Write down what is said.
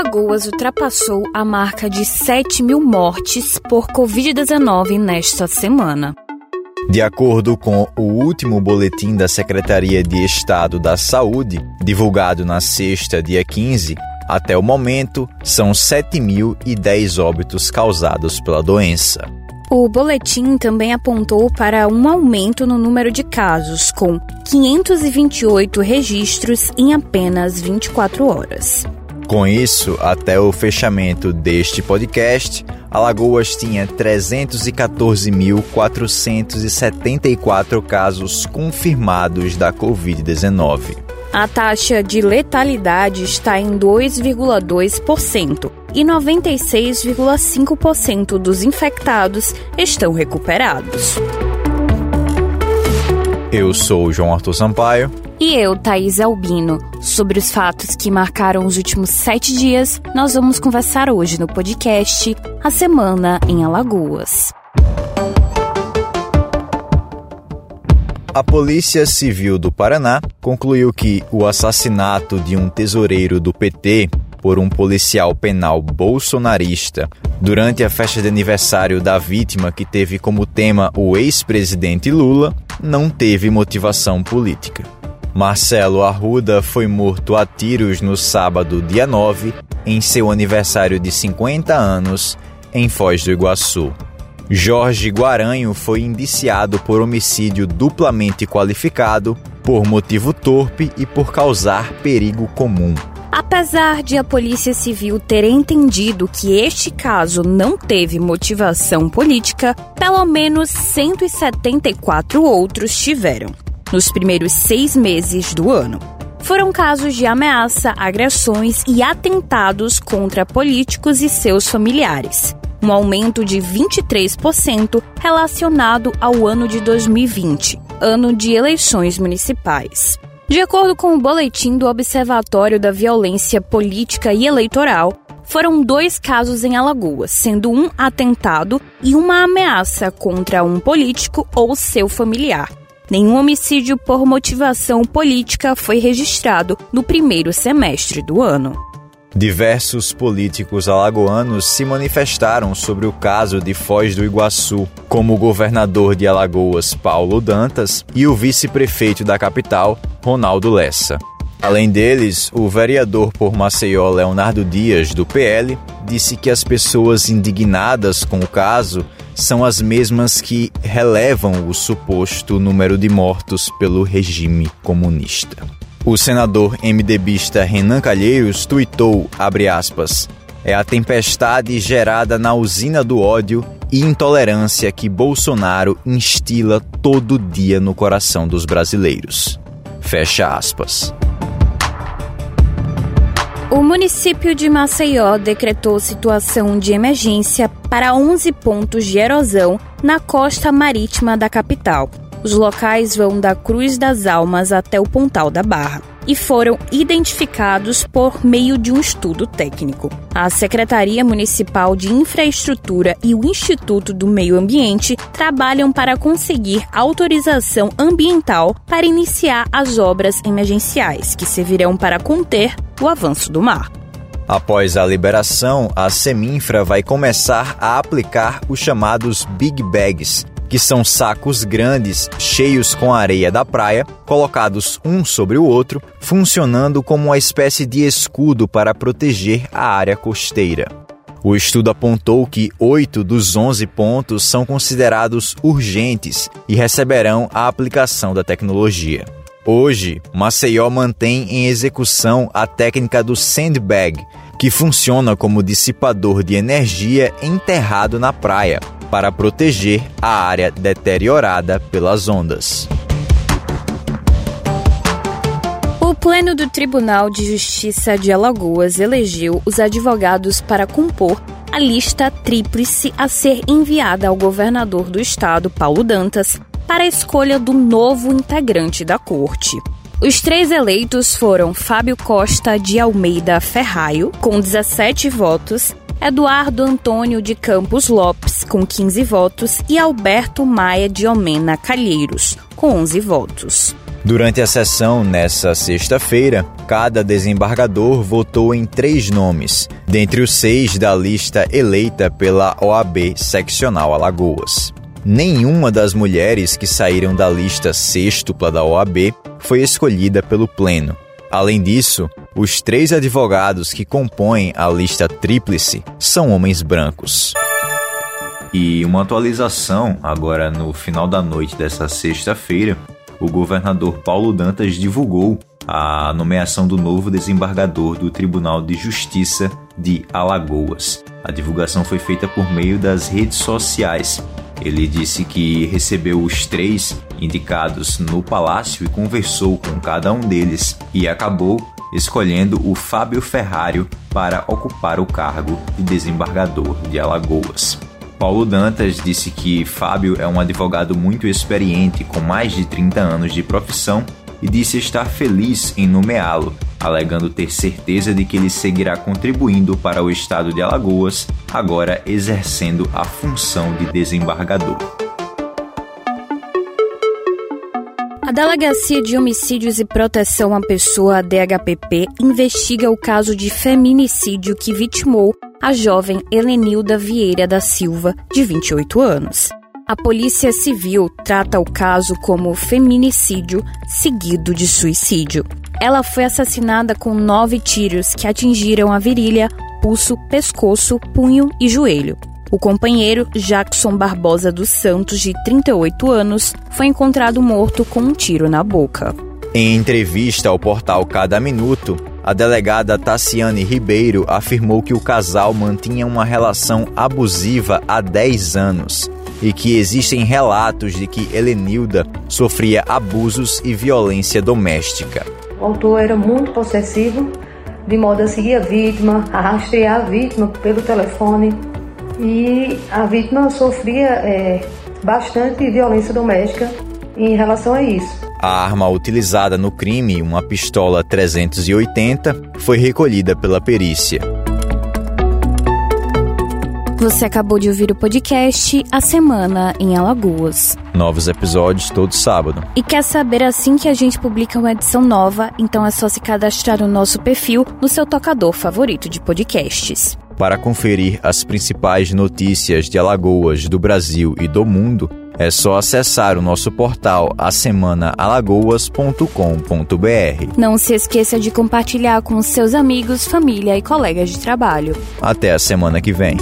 Alagoas ultrapassou a marca de 7 mil mortes por Covid-19 nesta semana. De acordo com o último boletim da Secretaria de Estado da Saúde, divulgado na sexta, dia 15, até o momento são 7.010 óbitos causados pela doença. O boletim também apontou para um aumento no número de casos, com 528 registros em apenas 24 horas. Com isso, até o fechamento deste podcast, Alagoas tinha 314.474 casos confirmados da Covid-19. A taxa de letalidade está em 2,2% e 96,5% dos infectados estão recuperados. Eu sou João Arthur Sampaio. E eu, Thaís Albino. Sobre os fatos que marcaram os últimos sete dias, nós vamos conversar hoje no podcast A Semana em Alagoas. A Polícia Civil do Paraná concluiu que o assassinato de um tesoureiro do PT por um policial penal bolsonarista durante a festa de aniversário da vítima que teve como tema o ex-presidente Lula não teve motivação política. Marcelo Arruda foi morto a tiros no sábado, dia 9, em seu aniversário de 50 anos, em Foz do Iguaçu. Jorge Guaranho foi indiciado por homicídio duplamente qualificado, por motivo torpe e por causar perigo comum. Apesar de a Polícia Civil ter entendido que este caso não teve motivação política, pelo menos 174 outros tiveram, nos primeiros seis meses do ano. Foram casos de ameaça, agressões e atentados contra políticos e seus familiares um aumento de 23% relacionado ao ano de 2020, ano de eleições municipais. De acordo com o boletim do Observatório da Violência Política e Eleitoral, foram dois casos em Alagoas, sendo um atentado e uma ameaça contra um político ou seu familiar. Nenhum homicídio por motivação política foi registrado no primeiro semestre do ano. Diversos políticos alagoanos se manifestaram sobre o caso de Foz do Iguaçu, como o governador de Alagoas, Paulo Dantas, e o vice-prefeito da capital, Ronaldo Lessa. Além deles, o vereador por Maceió, Leonardo Dias, do PL, disse que as pessoas indignadas com o caso são as mesmas que relevam o suposto número de mortos pelo regime comunista. O senador MDBista Renan Calheiros tuitou, aspas, é a tempestade gerada na usina do ódio e intolerância que Bolsonaro instila todo dia no coração dos brasileiros. Fecha aspas. O município de Maceió decretou situação de emergência para 11 pontos de erosão na costa marítima da capital. Os locais vão da Cruz das Almas até o Pontal da Barra e foram identificados por meio de um estudo técnico. A Secretaria Municipal de Infraestrutura e o Instituto do Meio Ambiente trabalham para conseguir autorização ambiental para iniciar as obras emergenciais, que servirão para conter o avanço do mar. Após a liberação, a Seminfra vai começar a aplicar os chamados Big Bags, que são sacos grandes cheios com areia da praia, colocados um sobre o outro, funcionando como uma espécie de escudo para proteger a área costeira. O estudo apontou que oito dos 11 pontos são considerados urgentes e receberão a aplicação da tecnologia. Hoje, Maceió mantém em execução a técnica do sandbag, que funciona como dissipador de energia enterrado na praia, para proteger a área deteriorada pelas ondas. O Pleno do Tribunal de Justiça de Alagoas elegeu os advogados para compor a lista tríplice a ser enviada ao governador do estado, Paulo Dantas, para a escolha do novo integrante da corte. Os três eleitos foram Fábio Costa de Almeida Ferraio, com 17 votos, Eduardo Antônio de Campos Lopes, com 15 votos, e Alberto Maia de Omena Calheiros, com 11 votos. Durante a sessão nessa sexta-feira, cada desembargador votou em três nomes, dentre os seis da lista eleita pela OAB Seccional Alagoas. Nenhuma das mulheres que saíram da lista sextupla da OAB foi escolhida pelo Pleno. Além disso, os três advogados que compõem a lista tríplice são homens brancos. E uma atualização agora no final da noite dessa sexta-feira o governador Paulo Dantas divulgou a nomeação do novo desembargador do Tribunal de Justiça de Alagoas. A divulgação foi feita por meio das redes sociais. Ele disse que recebeu os três indicados no palácio e conversou com cada um deles e acabou escolhendo o Fábio Ferrário para ocupar o cargo de desembargador de Alagoas. Paulo Dantas disse que Fábio é um advogado muito experiente, com mais de 30 anos de profissão, e disse estar feliz em nomeá-lo, alegando ter certeza de que ele seguirá contribuindo para o estado de Alagoas, agora exercendo a função de desembargador. A Delegacia de Homicídios e Proteção à Pessoa, a DHPP, investiga o caso de feminicídio que vitimou a jovem Helenilda Vieira da Silva, de 28 anos. A Polícia Civil trata o caso como feminicídio seguido de suicídio. Ela foi assassinada com nove tiros que atingiram a virilha, pulso, pescoço, punho e joelho. O companheiro, Jackson Barbosa dos Santos, de 38 anos, foi encontrado morto com um tiro na boca. Em entrevista ao portal Cada Minuto, a delegada Tassiane Ribeiro afirmou que o casal mantinha uma relação abusiva há 10 anos e que existem relatos de que Helenilda sofria abusos e violência doméstica. O autor era muito possessivo, de modo a seguir a vítima, a rastrear a vítima pelo telefone e a vítima sofria é, bastante violência doméstica em relação a isso. A arma utilizada no crime, uma pistola 380, foi recolhida pela perícia. Você acabou de ouvir o podcast A Semana em Alagoas. Novos episódios todo sábado. E quer saber assim que a gente publica uma edição nova? Então é só se cadastrar no nosso perfil no seu tocador favorito de podcasts. Para conferir as principais notícias de Alagoas, do Brasil e do mundo, é só acessar o nosso portal asemanaalagoas.com.br. Não se esqueça de compartilhar com seus amigos, família e colegas de trabalho. Até a semana que vem.